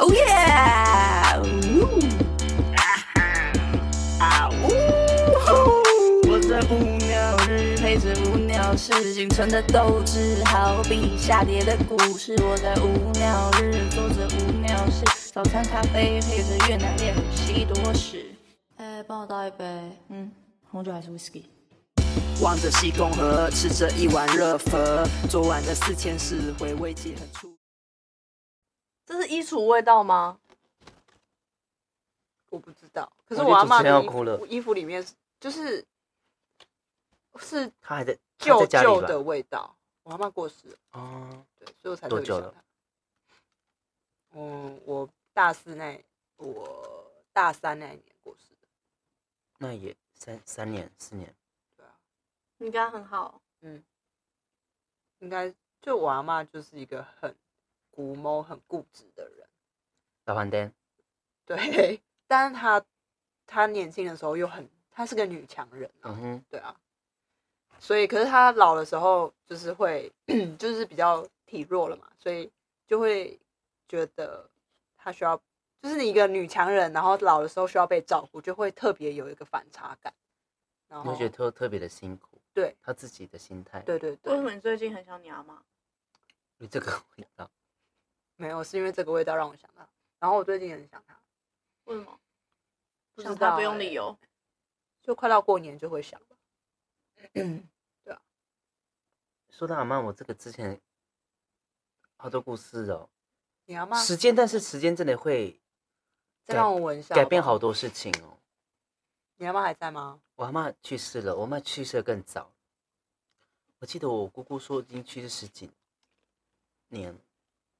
Oh yeah！呜啊呜！我在无聊日陪着无聊事，仅存的斗志，好比下跌的股市。我在无聊日做着无聊事，早餐咖啡配着越南恋人西多士。哎，帮我倒一杯，嗯，红酒还是 whisky？望着西贡河，吃着一碗热粉，昨晚的四千四回味记很出。这是衣橱味道吗？我不知道。可是我我阿妈衣服里面就是是他还在旧旧的味道。我阿妈过世了，哦，对，所以我才多久了特别想她？嗯，我大四那我大三那一年过世的。那也三三年四年，对啊，你跟他很好，嗯，应该就我阿妈就是一个很古谋、很固执的人。大饭店 对，但是他他年轻的时候又很，她是个女强人啊。嗯哼，对啊，所以可是她老的时候就是会，就是比较体弱了嘛，所以就会觉得她需要，就是你一个女强人，然后老的时候需要被照顾，就会特别有一个反差感。然后你会觉得特特别的辛苦，对他自己的心态，对对对为什，么你最近很想你阿妈？你这个没有是因为这个味道让我想到，然后我最近也很想他，为什么？不知道想他不用欸理由。就快到过年就会想吧。说到阿妈，我这个之前好多故事哦，你阿妈时间，但是时间真的会再让我闻一下，改变好。多事情哦。你阿妈还在吗？我阿妈去世了，我阿妈去世的更早。我记得我姑姑说已经去世十几年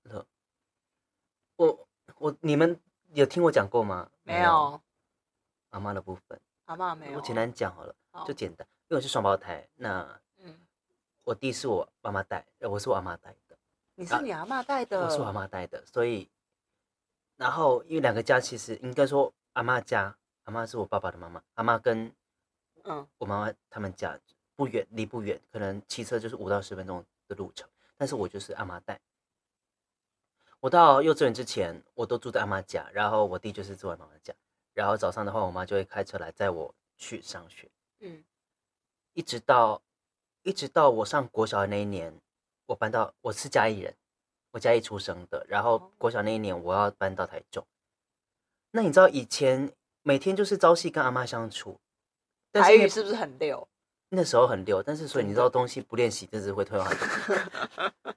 了。我我你们有听我讲过吗？没有，阿妈的部分，阿妈没有。我简单讲好了，好就简单，因为我是双胞胎，那嗯，我弟是我妈妈带，呃我是我阿妈带的，你是你阿妈带的，我是我阿妈带的，所以，然后因为两个家其实应该说阿妈家，阿妈是我爸爸的妈妈，阿妈跟嗯我妈妈他们家不远，离不远，可能骑车就是五到十分钟的路程。但是我就是阿妈带。我到幼稚园之前，我都住在阿妈家，然后我弟就是住在妈妈家。然后早上的话，我妈就会开车来载我去上学，嗯一直到一直到我上国小的那一年，我搬到我是嘉义人，我嘉义出生的。然后国小那一年，我要搬到台中。那你知道以前每天就是朝夕跟阿妈相处，台语是不是很溜？那时候很溜，但是所以你知道东西不练习，真是会退化。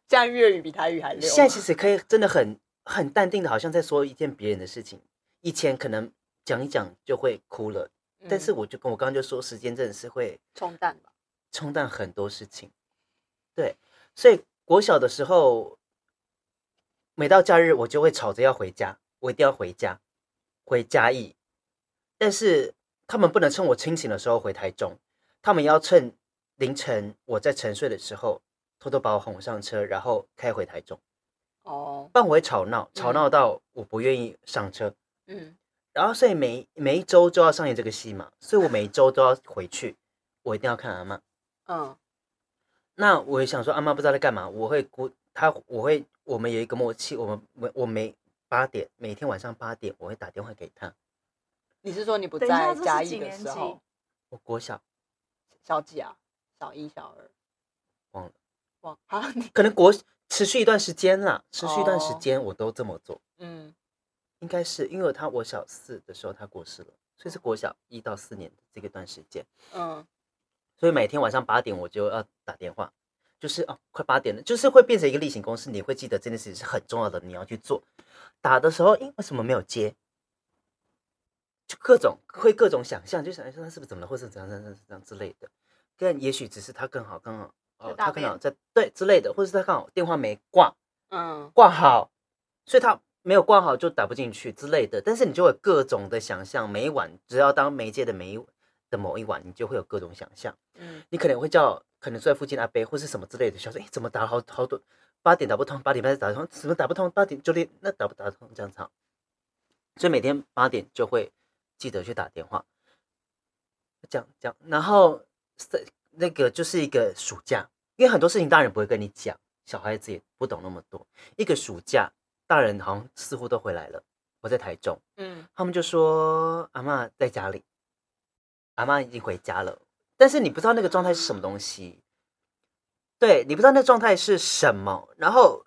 现在粤语比台语还溜。现在其实可以真的很很淡定的，好像在说一件别人的事情。以前可能讲一讲就会哭了，嗯但是我就跟我刚刚就说，时间真的是会冲淡吧。冲淡很多事情。对，所以国小的时候，每到假日我就会吵着要回家，我一定要回家，回嘉义。但是他们不能趁我清醒的时候回台中，他们要趁凌晨我在沉睡的时候，偷偷把我哄上车，然后开回台中。哦，不然我会吵闹，吵闹到我不愿意上车。嗯然后所以每每一周就要上演这个戏嘛，所以我每一周都要回去，我一定要看阿妈。嗯那我也想说，阿妈不知道在干嘛，我会估他，我会我们有一个默契，我们我我每八点每天晚上八点我会打电话给他。你是说你不在嘉义的几年级时候？我国小小几啊？小一、小二？忘了，忘啊？你 可能国持续一段时间啦，持续一段时间我都这么做，嗯应该是因为他我小四的时候他过世了，所以是国小一到四年的这个段时间。嗯所以每天晚上八点我就要打电话，就是哦，快八点了，就是会变成一个例行公事，你会记得这件事情是很重要的，你要去做。打的时候，因，为什么没有接？就各种会各种想象，就想说他是不是怎么了，或是怎样怎样怎样之类的。但也许只是他更好，更好哦他更好在对之类的，或是他刚好电话没挂嗯挂好，所以他没有挂好就打不进去之类的。但是你就会各种的想象，每一晚只要当媒介的每一的某一晚，你就会有各种想象。嗯你可能会叫可能住在附近的阿伯或是什么之类的，想说，哎，怎么打了好好多，八点打不通，八点半打得通，怎么打不通？八点九点那打不打得通？这样子，所以每天八点就会记得去打电话，这样这样，然后那个就是一个暑假，因为很多事情大人不会跟你讲，小孩子也不懂那么多。一个暑假大人好像似乎都回来了，我在台中，嗯。他们就说阿嬷在家里，阿嬷已经回家了，但是你不知道那个状态是什么东西，对，你不知道那个状态是什么，然后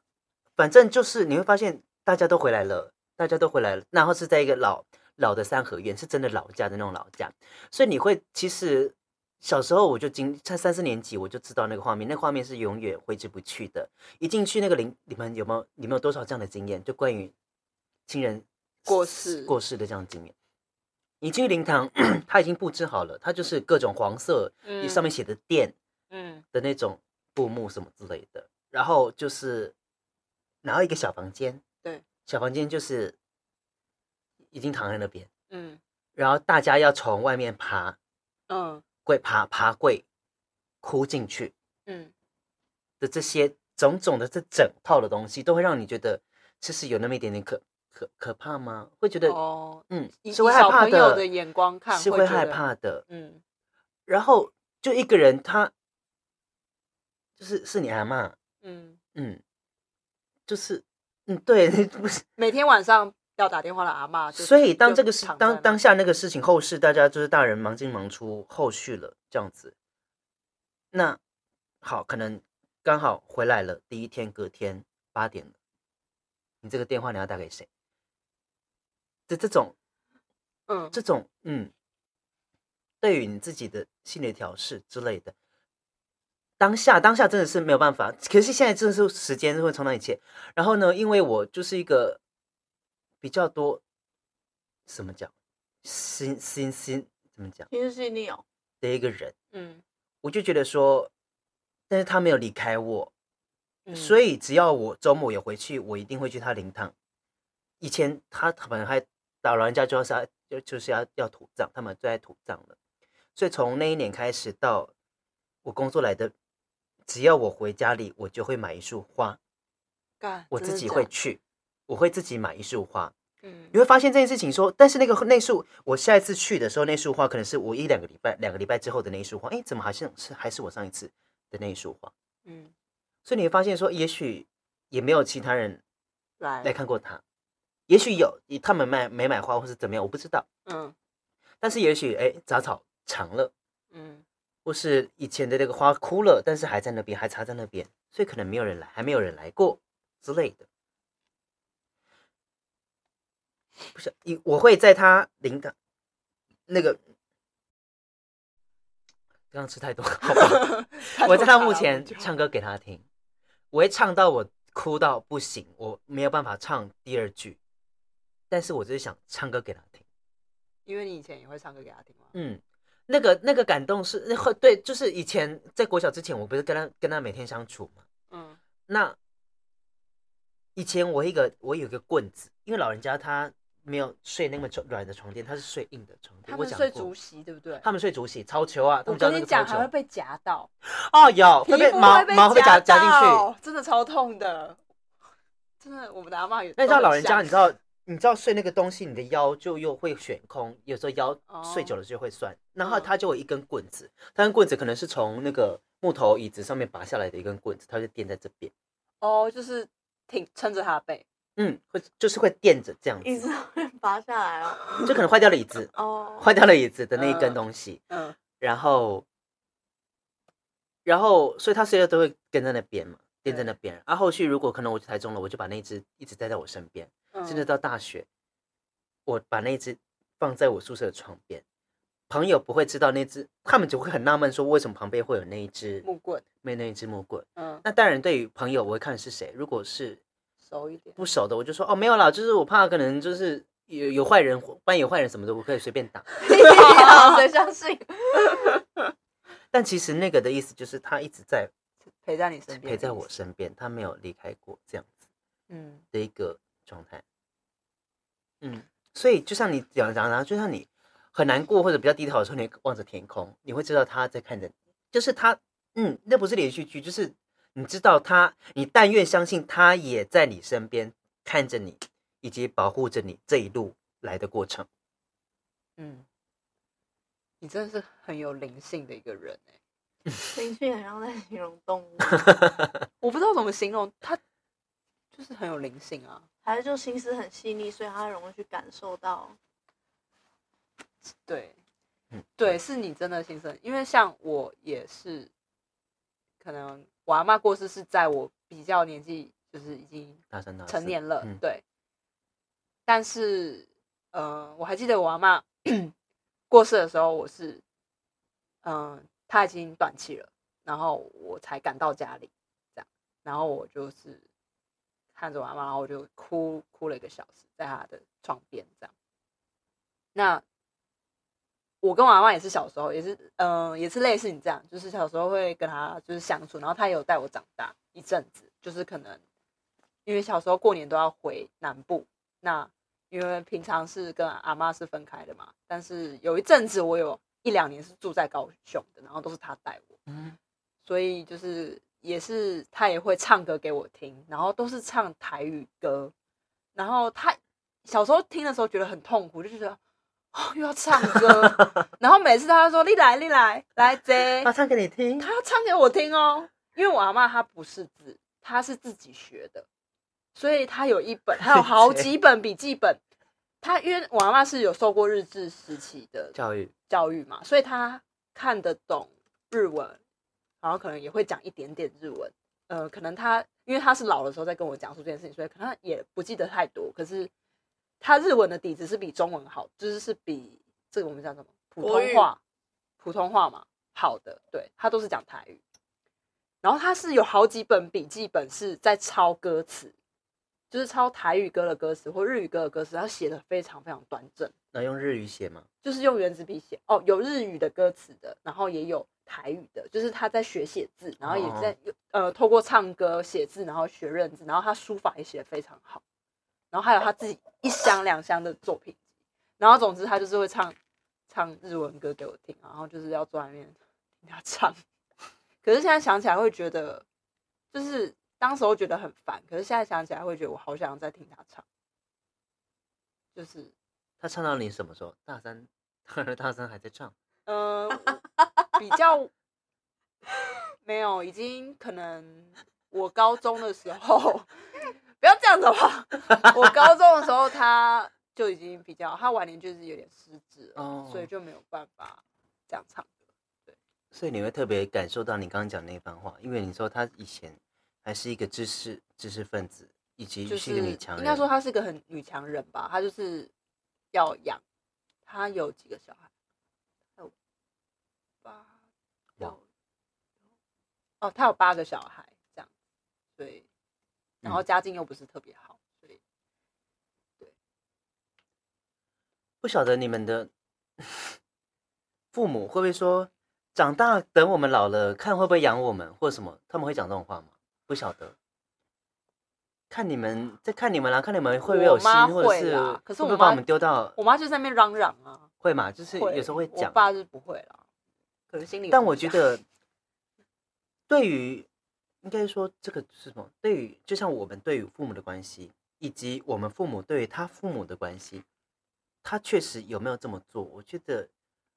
反正就是你会发现大家都回来了，大家都回来了，然后是在一个老老的三合院，是真的老家的那种老家，所以你会其实。小时候我就经在三四年级我就知道那个画面，那个画面是永远挥之不去的。一进去那个灵，你们有没有你们有多少这样的经验？就关于亲人过世过世的这样的经验。你进去灵堂，它已经布置好了，它就是各种黄色，嗯上面写的殿嗯的那种布幕什么之类的。然后就是，然后一个小房间，对，小房间就是已经躺在那边，嗯然后大家要从外面爬。嗯柜爬爬柜，哭进去嗯的这些种种的这整套的东西，都会让你觉得其实有那么一点点可可可怕吗？会觉得，哦，嗯，以是会害怕的，的眼光看是会害怕的。嗯然后就一个人，他就是是你阿妈，嗯，嗯，就是嗯，对，不是。每天晚上要打电话的阿妈，所以当这个事当当下那个事情后事，大家就是大人忙进忙出后续了，这样子。那好，可能刚好回来了，第一天隔天八点了，你这个电话你要打给谁？这这种嗯这种嗯，对于你自己的心理调试之类的，当下当下真的是没有办法。可是现在真的是时间会冲淡一切。然后呢，因为我就是一个比较多怎么讲，心心心怎么讲其实是你哦，的一个人，嗯我就觉得说，但是他没有离开我，嗯，所以只要我周末有回去，我一定会去他灵堂。以前他可能还老人家就是要就就是要要土葬，他们最爱土葬了。所以从那一年开始到我工作来的，只要我回家里，我就会买一束花，干我自己会去，我会自己买一束花。嗯你会发现这件事情说，但是那个那束，我下一次去的时候，那束花可能是我一两个礼拜、两个礼拜之后的那一束花，哎，怎么好像是还是我上一次的那一束花？嗯所以你会发现说，也许也没有其他人来来看过他，也许有他们买没买花或是怎么样，我不知道。嗯但是也许哎，杂草长了，嗯或是以前的那个花枯了，但是还在那边，还插在那边，所以可能没有人来，还没有人来过之类的。不是，你我会在他灵堂那个刚刚吃太多，好吧？我在他墓前唱歌给他听，我会唱到我哭到不行，我没有办法唱第二句，但是我就是想唱歌给他听。因为你以前也会唱歌给他听吗？嗯，那个那个感动是那会对，就是以前在国小之前，我不是跟他跟他每天相处嘛。嗯那以前我一个我有一个棍子，因为老人家他没有睡那么软的床垫，他是睡硬的床垫。他们睡竹席对不对？他们睡竹席，超球啊！他我跟你讲。还会被夹到，哦，有会被毛毛会被夹夹进去。真的超痛的。真的，我们的阿嬷也。那你知道老人家，你知道你知道睡那个东西，你的腰就又会悬空，有时候腰哦睡久了就会酸。然后嗯他就有一根棍子，他根棍子可能是从那个木头椅子上面拔下来的一根棍子，他就垫在这边。哦，就是挺撑着他的背。嗯，会就是会垫着这样子，椅子会拔下来哦。就可能坏掉了椅子，哦，坏掉了椅子的那一根东西，嗯然后，然后，所以他睡觉都会跟在那边嘛，垫在那边。啊，后续如果可能我去台中了，我就把那一只一直带在我身边，嗯，甚至到大学，我把那一只放在我宿舍的床边，朋友不会知道那只，他们就会很纳闷说为什么旁边会有那一只木棍。没那一只木棍。嗯，那当然，对于朋友我会看是谁，如果是熟一点。不熟的，我就说哦，没有啦，就是我怕可能就是有有坏人，班有坏人什么的，我可以随便打。谁相信？但其实那个的意思就是他一直在陪在你身边，陪在我。身边，他没有离开过这样子嗯的一个状态。嗯，所以就像你讲讲的，就像你很难过或者比较低头的时候，你望着天空，你会知道他在看着你，就是他，嗯，那不是连续剧，就是你知道他，你但愿相信他也在你身边看着你，以及保护着你这一路来的过程。嗯，你真的是很有灵性的一个人哎。情绪很像在形容动物。我不知道怎么形容，他就是很有灵性啊，还是就心思很细腻，所以他容易去感受到。对，嗯，对，是你真的心思，因为像我也是，可能我阿妈过世是在我比较年纪，就是已经成年了，嗯对。但是，呃，我还记得我阿妈 过世的时候，我是，嗯、呃，她已经断气了，然后我才赶到家里，这样，然后我就是看着我阿妈，然后我就哭哭了一个小时，在她的床边这样。那我跟我阿嬷也是小时候，也是，嗯、呃，也是类似你这样，就是小时候会跟他就是相处，然后他也有带我长大一阵子，就是可能因为小时候过年都要回南部。那因为平常是跟阿妈是分开的嘛，但是有一阵子我有一两年是住在高雄的，然后都是他带我，嗯，所以就是也是他也会唱歌给我听，然后都是唱台语歌，然后他小时候听的时候觉得很痛苦，就觉得哦又要唱歌，然后每次他都说你来你来来这，他唱给你听，他要唱给我听哦，因为我阿妈她不识字，她是自己学的。所以她有一本，他有好几本笔记本。她因为我阿妈是有受过日治时期的教育教育嘛，所以她看得懂日文，然后可能也会讲一点点日文。呃，可能他因为他是老的时候在跟我讲述这件事情，所以可能他也不记得太多。可是他日文的底子是比中文好，就是是比这个我们讲什么普通话，普通话嘛好的。对，他都是讲台语，然后他是有好几本笔记本是在抄歌词。就是抄台语歌的歌词或日语歌的歌词，他写的非常非常端正。那用日语写吗？就是用原子笔写哦，有日语的歌词的，然后也有台语的，就是他在学写字，然后也在、哦、呃透过唱歌写字，然后学认字，然后他书法也写的非常好，然后还有他自己一箱两箱的作品，然后总之他就是会唱唱日文歌给我听，然后就是要坐在那边听他唱。可是现在想起来会觉得，就是。当时候觉得很烦，可是现在想起来会觉得我好想再听他唱。就是他唱到你什么时候？大三、大二、大三还在唱？嗯、呃，比较没有，已经可能我高中的时候，不要这样子吧。我高中的时候他就已经比较，他晚年就是有点失智了，哦、所以就没有办法这样唱歌。对，所以你会特别感受到你刚刚讲那番话，因为你说他以前。还是一个知识知识分子，以及是一个女强人。应该说她是个很女强人吧？她就是要养，他有几个小孩？有八，有哦，他有八个小孩，这样，对。然后家境又不是特别好，所以对。不晓得你们的父母会不会说，长大等我们老了，看会不会养我们，或什么？他们会讲这种话吗？不晓得，看你们在看你们啦，看你们会不会有心，或者是可是我妈会把我们丢到，我妈就在那边嚷嚷啊，会嘛？就是有时候会讲，我爸是不会啦，可是心里。但我觉得，对于应该说这个是什么？对于就像我们对于父母的关系，以及我们父母对于他父母的关系，他确实有没有这么做？我觉得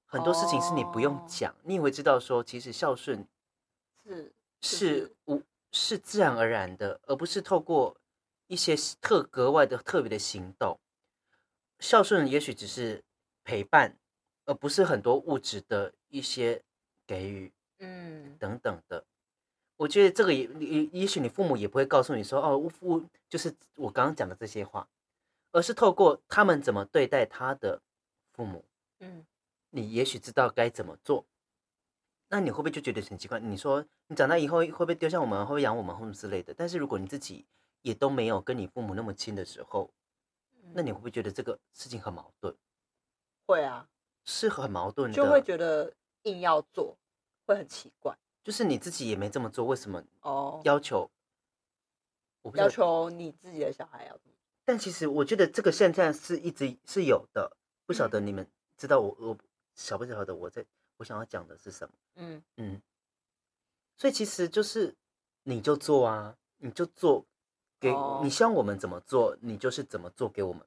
很多事情是你不用讲，哦、你也会知道说，其实孝顺是是无。是自然而然的，而不是透过一些特格外的特别的行动。孝顺也许只是陪伴，而不是很多物质的一些给予，嗯，等等的。我觉得这个也也也许你父母也不会告诉你说，哦，我我就是我刚刚讲的这些话，而是透过他们怎么对待他的父母，嗯，你也许知道该怎么做。那你会不会就觉得很奇怪？你说你长大以后会不会丢下我们，会不会养我们，或者之类的？但是如果你自己也都没有跟你父母那么亲的时候，那你会不会觉得这个事情很矛盾？会啊，是很矛盾的，就会觉得硬要做会很奇怪。就是你自己也没这么做，为什么哦要求？哦、我不要求你自己的小孩要怎么？但其实我觉得这个现在是一直是有的，不晓得你们知道我我晓不晓得我在。我想要讲的是什么？嗯嗯，所以其实就是你就做啊，你就做给、oh. 你希望我们怎么做，你就是怎么做给我们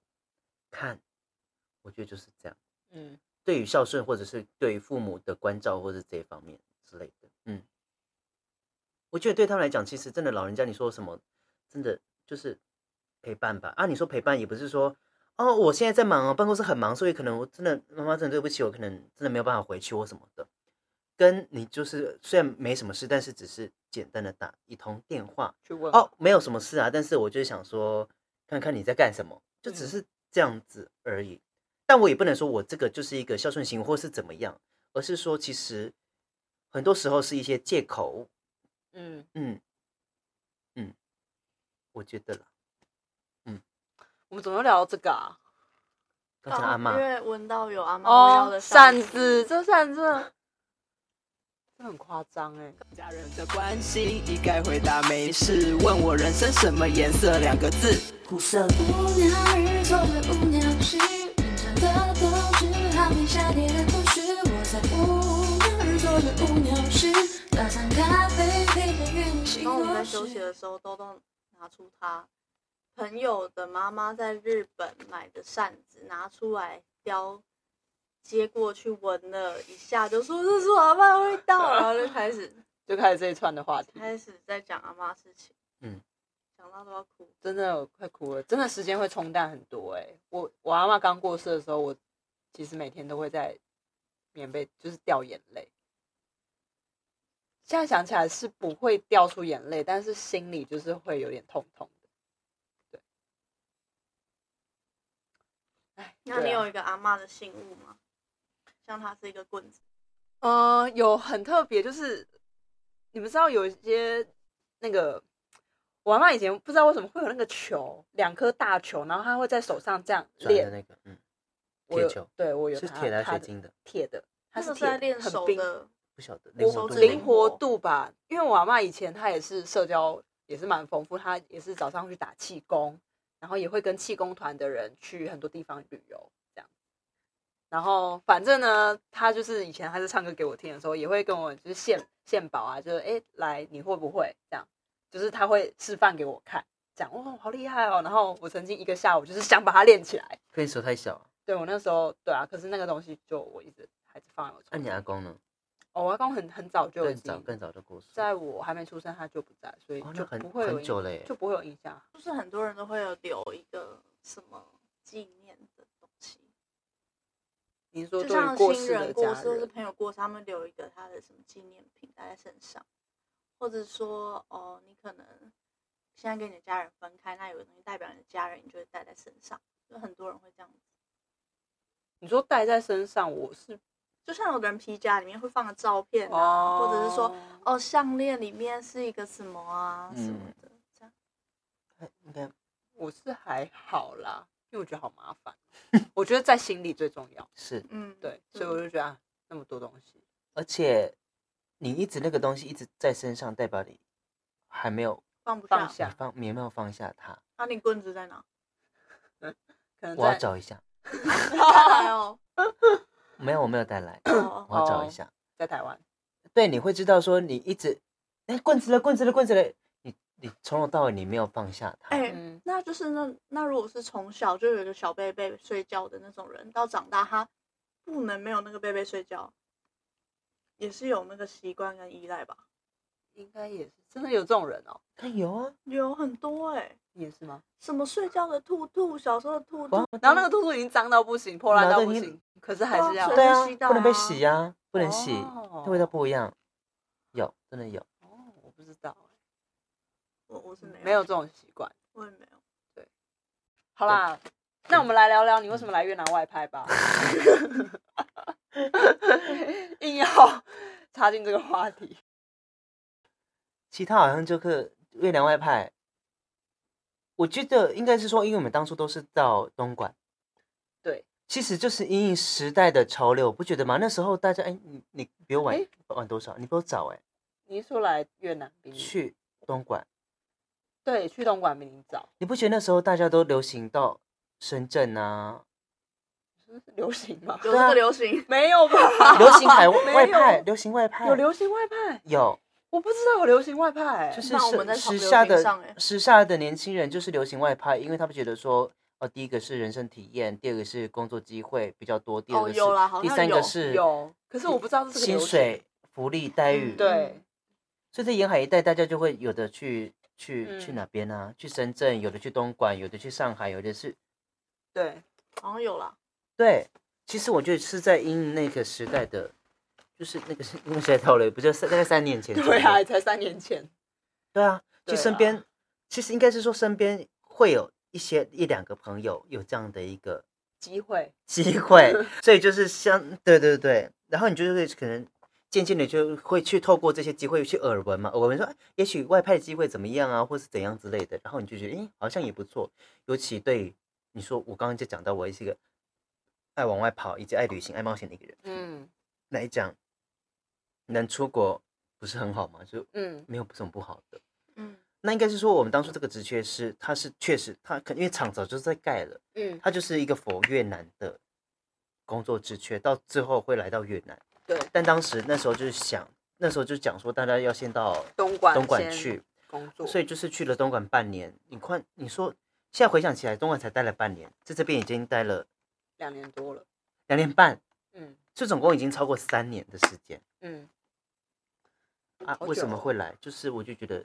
看。我觉得就是这样。嗯，对于孝顺或者是对于父母的关照或者这一方面之类的，嗯，我觉得对他们来讲，其实真的老人家你说什么，真的就是陪伴吧。啊，你说陪伴也不是说哦，我现在在忙哦，办公室很忙，所以可能我真的妈妈真的对不起，我可能真的没有办法回去或什么的。跟你就是虽然没什么事，但是只是简单的打一通电话去问哦，没有什么事啊，但是我就想说看看你在干什么，就只是这样子而已。但我也不能说我这个就是一个孝顺行为或是怎么样，而是说其实很多时候是一些借口。嗯嗯嗯，我觉得了。嗯，我们怎么又聊到这个啊？刚才阿妈，因为闻到有阿妈哦扇子，这扇子。这很夸张哎！家人的关心一概回答没事。问我人生什么颜色？两个字：苦涩。无聊日做着无聊事，平常的都是好比夏天的故事。我在无当我们在休息的时候，豆豆拿出他朋友的妈妈在日本买的扇子，拿出来叼。接过去闻了一下，就说这是阿妈的味道，然后就开始就开始这一串的话题，开始在讲阿妈事情。嗯，讲到都要哭，真的快哭了，真的时间会冲淡很多哎、欸。我我阿妈刚过世的时候，我其实每天都会在棉被就是掉眼泪。现在想起来是不会掉出眼泪，但是心里就是会有点痛痛的。对，哎，那你有一个阿妈的信物吗？像它是一个棍子，嗯、呃，有很特别，就是你们知道有一些那个，我阿妈以前不知道为什么会有那个球，两颗大球，然后她会在手上这样练那个，嗯，铁球，对我有是铁的还是水晶的？铁的，它是在练手的，不晓得灵活度灵活度吧，因为我阿妈以前她也是社交也是蛮丰富，她也是早上去打气功，然后也会跟气功团的人去很多地方旅游。然后反正呢，他就是以前他是唱歌给我听的时候，也会跟我就是献献宝啊，就是哎来你会不会这样？就是他会示范给我看，讲哦好厉害哦。然后我曾经一个下午就是想把它练起来，可以手太小。对我那时候对啊，可是那个东西就我一直还是放在我。那你阿公呢？哦，我阿公很很早就更早更早就过世，在我还没出生他就不在，所以就不会有很久了，就不会有印象。就是很多人都会有留一个什么纪念的东西。你说就像亲人过世或是朋友过世，他们留一个他的什么纪念品带在身上，或者说哦，你可能现在跟你的家人分开，那有个东西代表你的家人，你就会带在身上。就很多人会这样子。你说带在身上，我是就像有的人皮夹里面会放个照片啊，哦、或者是说哦项链里面是一个什么啊、嗯、什么的，这样。应该我是还好啦。因为我觉得好麻烦，我觉得在心里最重要 是，嗯，对，所以我就觉得、啊、那么多东西，而且你一直那个东西一直在身上，代表你还没有放不下，放没有放下它。那、啊、你棍子在哪？可能我要找一下。哦，没有，我没有带来，我要找一下，在台湾。对，你会知道说你一直，哎，棍子了，棍子了，棍子了。你你从头到尾你没有放下它，哎、欸，那就是那那如果是从小就有一个小贝贝睡觉的那种人，到长大他不能没有那个贝贝睡觉，也是有那个习惯跟依赖吧？应该也是，真的有这种人哦？他有啊，有很多哎、欸，也是吗？什么睡觉的兔兔，小时候的兔兔，然后那个兔兔已经脏到不行，破烂到不行，可是还是要对啊，啊不能被洗啊，不能洗，味道不一样，有真的有哦，我不知道。我我是没有没有这种习惯，我也没有。对，好啦，那我们来聊聊你为什么来越南外拍吧。硬要插进这个话题。其他好像就是越南外派，我觉得应该是说，因为我们当初都是到东莞。对，其实就是因应时代的潮流，不觉得吗？那时候大家，哎，你你比我晚、欸、晚多少？你比我早哎。你出来越南去东莞。对，去东莞比你早。你不觉得那时候大家都流行到深圳啊？流行吗？有这个流行？没有吧？流行海外派，流行外派，有流行外派？有，我不知道有流行外派。就是我们在时下的时下的年轻人就是流行外派，因为他们觉得说，哦，第一个是人生体验，第二个是工作机会比较多，第二个是，第三个是有，可是我不知道这是薪水、福利待遇。对，所以在沿海一带，大家就会有的去。去、嗯去哪边啊？去深圳，有的去东莞，有的去上海，有的是对，好像有啦。对。其实我觉得是在因那个时代的，就是那个是那个时代到了，不就三大概三年前？对啊，才三年前，对啊，对啊其实身边、其实应该是说身边会有一些一两个朋友有这样的一个机会，机会，所以就是像对对对，然后你就是可能渐渐的就会去透过这些机会去耳闻嘛，耳闻说，哎也许外派的机会怎么样啊，或是怎样之类的，然后你就觉得，哎，好像也不错。尤其对你说，我刚刚就讲到，我是一个爱往外跑以及爱旅行、爱冒险的一个人嗯。来讲，能出国不是很好吗？就嗯没有什么不好的。嗯，那应该是说，我们当初这个职缺是，它是确实，它可因为厂早就在盖了。嗯，它就是一个否越南的工作职缺，到最后会来到越南。对，但当时那时候就是想，那时候就讲说大家要先到东莞东莞去，工作，所以就是去了东莞半年。你看，你说现在回想起来，东莞才待了半年，在这边已经待了两年多了，两年半，嗯这总共已经超过三年的时间嗯，啊！为什么哦会来？就是我就觉得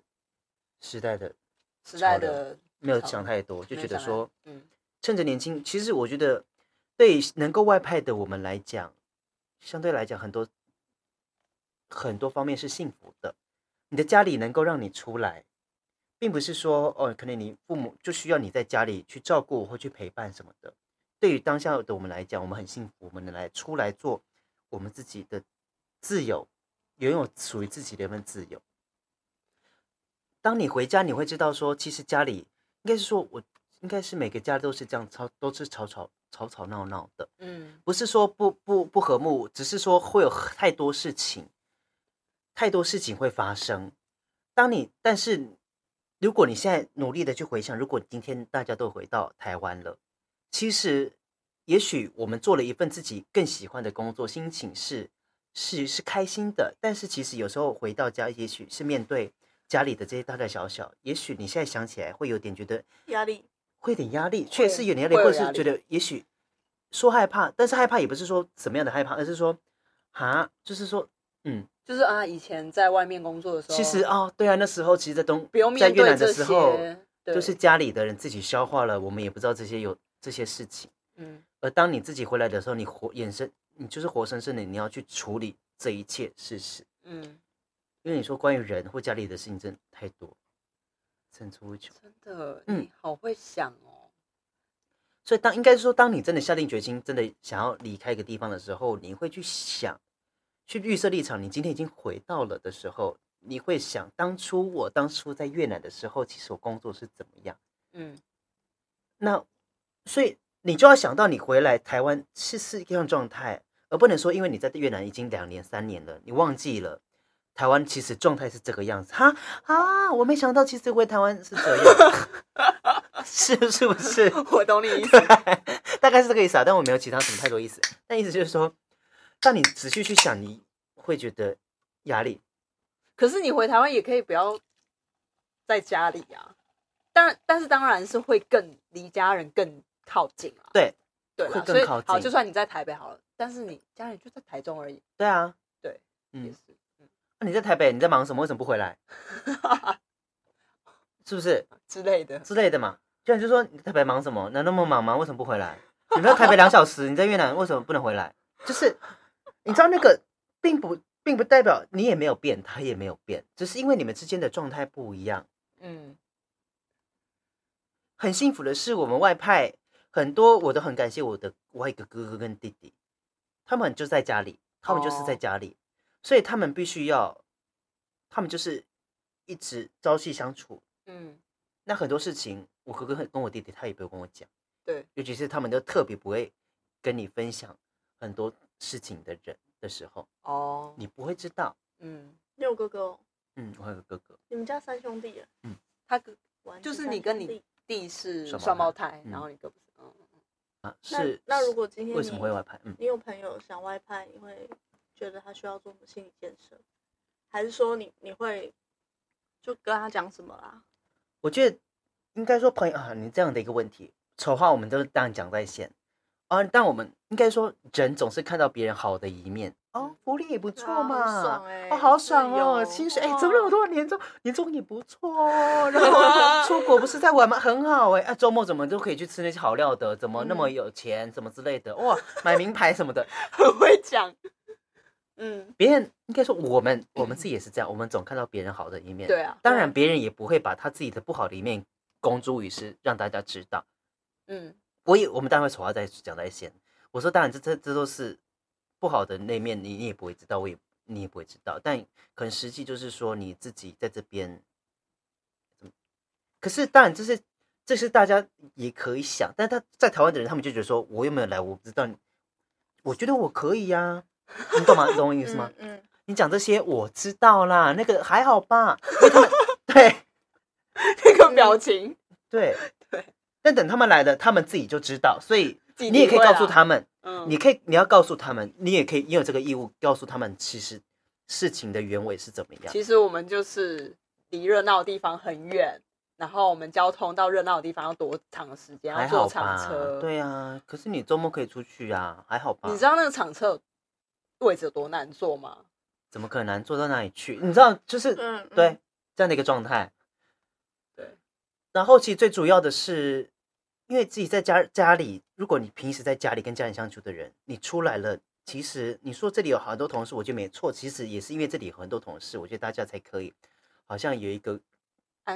时代的时代的没有想太多，就觉得说。嗯趁着年轻，其实我觉得对能够外派的我们来讲，相对来讲很多很多方面是幸福的。你的家里能够让你出来，并不是说哦，可能你父母就需要你在家里去照顾或去陪伴什么的。对于当下的我们来讲，我们很幸福，我们能来出来做我们自己的自由，拥有属于自己的一份自由。当你回家，你会知道说，其实家里应该是说我。应该是每个家都是这样吵，都是吵吵吵吵闹闹的，嗯不是说不不不和睦，只是说会有太多事情，太多事情会发生。当你但是，如果你现在努力的去回想，如果今天大家都回到台湾了，其实也许我们做了一份自己更喜欢的工作，心情是是是开心的。但是其实有时候回到家，也许是面对家里的这些大大小小，也许你现在想起来会有点觉得压力。会有点压力，确实有点压力，或者是觉得也许说害怕，但是害怕也不是说什么样的害怕，而是说哈，就是说，嗯，就是啊，以前在外面工作的时候，其实哦，对啊，那时候其实在东不用在越南面对这的时候，些，就是家里的人自己消化了，我们也不知道这些有这些事情。嗯而当你自己回来的时候，你活眼神，你就是活生生的，你要去处理这一切事实。嗯，因为你说关于人或家里的事情真的太多，层出不穷。真的，嗯你好会想哦。所以当应该是说，当你真的下定决心，真的想要离开一个地方的时候，你会去想，去预设立场。你今天已经回到了的时候，你会想，当初我当初在越南的时候，其实我工作是怎么样？嗯那所以你就要想到，你回来台湾是是一样状态，而不能说，因为你在越南已经两年三年了，你忘记了台湾其实状态是这个样子。哈啊，我没想到，其实回台湾是这样，是是不是？我懂你意思。大概是这个意思啊，但我没有其他什么太多意思。但意思就是说，当你仔细去想，你会觉得压力。可是你回台湾也可以不要在家里啊，当然，但是当然是会更离家人更靠近啊。对对啦，会更靠近好，就算你在台北好了，但是你家里就在台中而已，对啊，对，也嗯，是。那你在台北你在忙什么？为什么不回来？是不是 之类的。之类的嘛？就像就说你在台北忙什么？那那么忙吗？为什么不回来？你在台北两小时，你在越南为什么不能回来？就是你知道那个并不并不代表你也没有变，他也没有变，只是因为你们之间的状态不一样。嗯很幸福的是，我们外派很多，我都很感谢我的外一个哥哥跟弟弟，他们就在家里，他们就是在家里，所以他们必须要，他们就是一直朝夕相处。嗯，那很多事情，我哥哥跟我弟弟他也不会跟我讲，对，尤其是他们都特别不会跟你分享很多事情的人的时候，哦，你不会知道。嗯，你有哥哥哦？嗯，我还有个哥哥，你们家三兄弟啊？他哥就是你跟你弟弟是双胞胎然后你哥啊，那如果今天为什么会外派？嗯，你有朋友想外派，你会觉得他需要做什么心理建设，还是说你你会就跟他讲什么啦？我觉得应该说朋友啊，你这样的一个问题，丑话我们都当然讲在先。啊，但我们应该说，人总是看到别人好的一面。哦，福利也不错嘛，啊爽欸哦，好爽哦，薪水哎，哇怎么那么多？年终年终也不错哦，然后 出国不是在玩吗？很好哎，啊，周末怎么都可以去吃那些好料的？怎么那么有钱？怎么之类的？哇，买名牌什么的，很会讲。嗯，别人应该说我们我们自己也是这样，我们总看到别人好的一面。对啊，当然别人也不会把他自己的不好的一面公诸于世，让大家知道。嗯，我也我们当然会丑话再讲在先。我说当然这这这都是。不好的那面，你你也不会知道，我也你也不会知道。但可能实际就是说，你自己在这边，可是当然这是这是大家也可以想，但他在台湾的人，他们就觉得说，我又没有来，我不知道。我觉得我可以呀、啊，你懂吗？你懂我意思吗？嗯，嗯你讲这些我知道啦，那个还好吧？因为他们 对 那个表情，对对，但等他们来了，他们自己就知道，所以你也可以告诉他们。嗯，你可以，你要告诉他们，你也可以，你有这个义务告诉他们，其实事情的原委是怎么样。其实我们就是离热闹的地方很远，然后我们交通到热闹的地方要多长的时间，要坐长车。对啊，可是你周末可以出去啊，还好吧？你知道那个长车位置有多难坐吗？怎么可能坐到哪里去？你知道，就是、嗯对这样的一个状态。对，然后其实最主要的是。因为自己在家家里，如果你平时在家里跟家人相处的人，你出来了，其实你说这里有很多同事，我觉得没错。其实也是因为这里有很多同事，我觉得大家才可以，好像有一个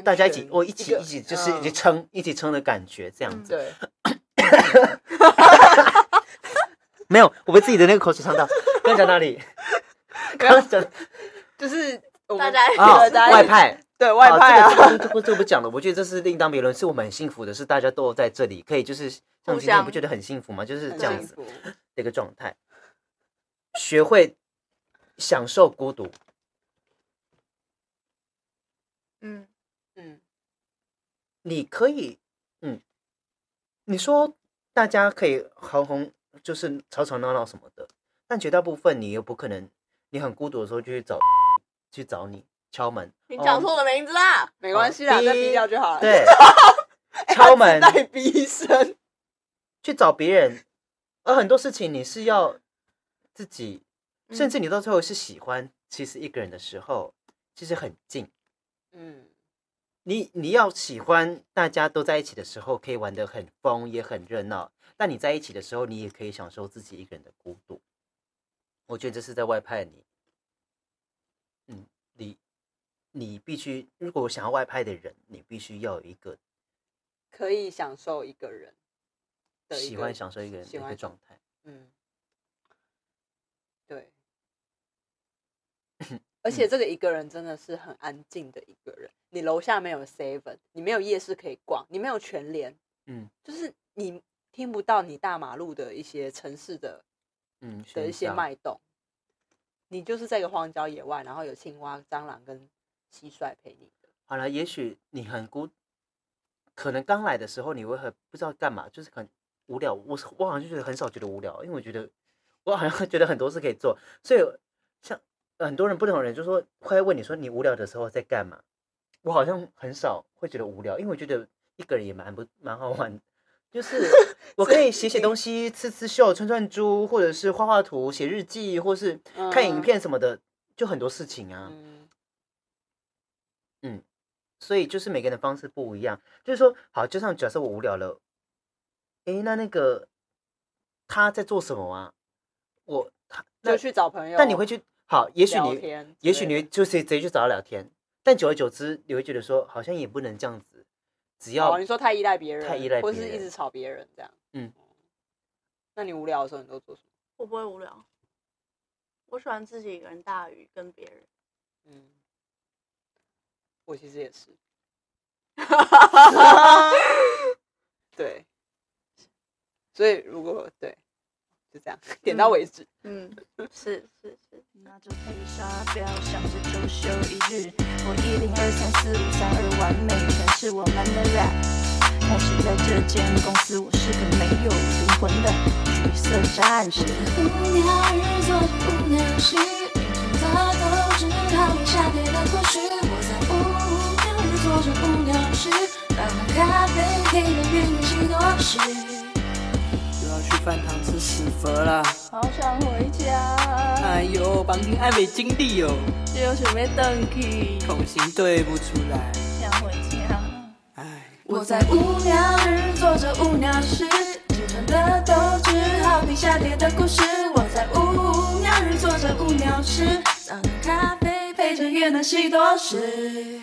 大家一起，我一起一起就是一起撑、嗯、一起撑的感觉，这样子。对。没有，我被自己的那个口水呛到。刚讲哪里？刚讲就是大家啊、哦，外派。对外派啊，这个、这个、这个不讲了。我觉得这是另当别论，是我们很幸福的，是大家都在这里，可以就是像今天不觉得很幸福吗？就是这样子的一个状态，学会享受孤独。嗯嗯，你可以，嗯，你说大家可以哄哄，就是吵吵闹闹什么的，但绝大部分你又不可能，你很孤独的时候就去找 去找你。敲门，你讲错我的名字啦，哦、没关系啦，再逼掉就好了。对，敲门带逼声，去找别人，而很多事情你是要自己，甚至你到最后是喜欢，其实一个人的时候，其实很近。嗯，你你要喜欢大家都在一起的时候，可以玩得很疯，也很热闹。但你在一起的时候，你也可以享受自己一个人的孤独。我觉得这是在外派你，嗯，你。你必须，如果想要外派的人，你必须要有一个可以享受一个人的，喜欢享受一个人的一个状态。嗯，对。而且这个一个人真的是很安静的一个人。你楼下没有 seven，你没有夜市可以逛，你没有全联，嗯，就是你听不到你大马路的一些城市的，嗯，的一些脉动。你就是在一个荒郊野外，然后有青蛙、蟑螂跟。蟋蟀陪你的。好了，也许你很孤，可能刚来的时候你会很不知道干嘛，就是很无聊。我我好像就觉得很少觉得无聊，因为我觉得我好像 觉得很多事可以做。所以像很多人不同的人就说会问你说你无聊的时候在干嘛？我好像很少会觉得无聊，因为我觉得一个人也蛮不蛮好玩，就是 我可以写写东西、刺刺绣、串串珠，或者是画画图、写日记，或是看影片什么的，就很多事情啊。嗯，所以就是每个人的方式不一样，就是说，好，就像假设我无聊了，诶，那那个他在做什么啊？我他就去找朋友，但你会去好，也许你，也许你就是直接去找他聊天，但久而久之，你会觉得说，好像也不能这样子，只要、哦、你说太依赖别人，太依赖别人，或是一直吵别人这样，嗯，那你无聊的时候，你都做什么？我不会无聊，我喜欢自己一个人大于跟别人，嗯。我其实也是，对，所以如果对，就这样，点到为止。嗯，是是是。那就配沙表，想着周休一日。我一零二三四五三二完美全是我们的 rap。但是在这间公司，我是个没有灵魂的橘色战士。无聊日做着无聊事，凌晨的斗志，逃避下跌的无聊事，让咖啡配着运气多时。又要去饭堂吃屎佛啦。好想回家，哎呦，绑定爱美经历哦，就想要回去，口型对不出来。想回家。哎，我在无聊日做着无聊事，青春的斗志好比下跌的故事。我在无聊日做着无聊事，早餐咖啡配着越南西多士。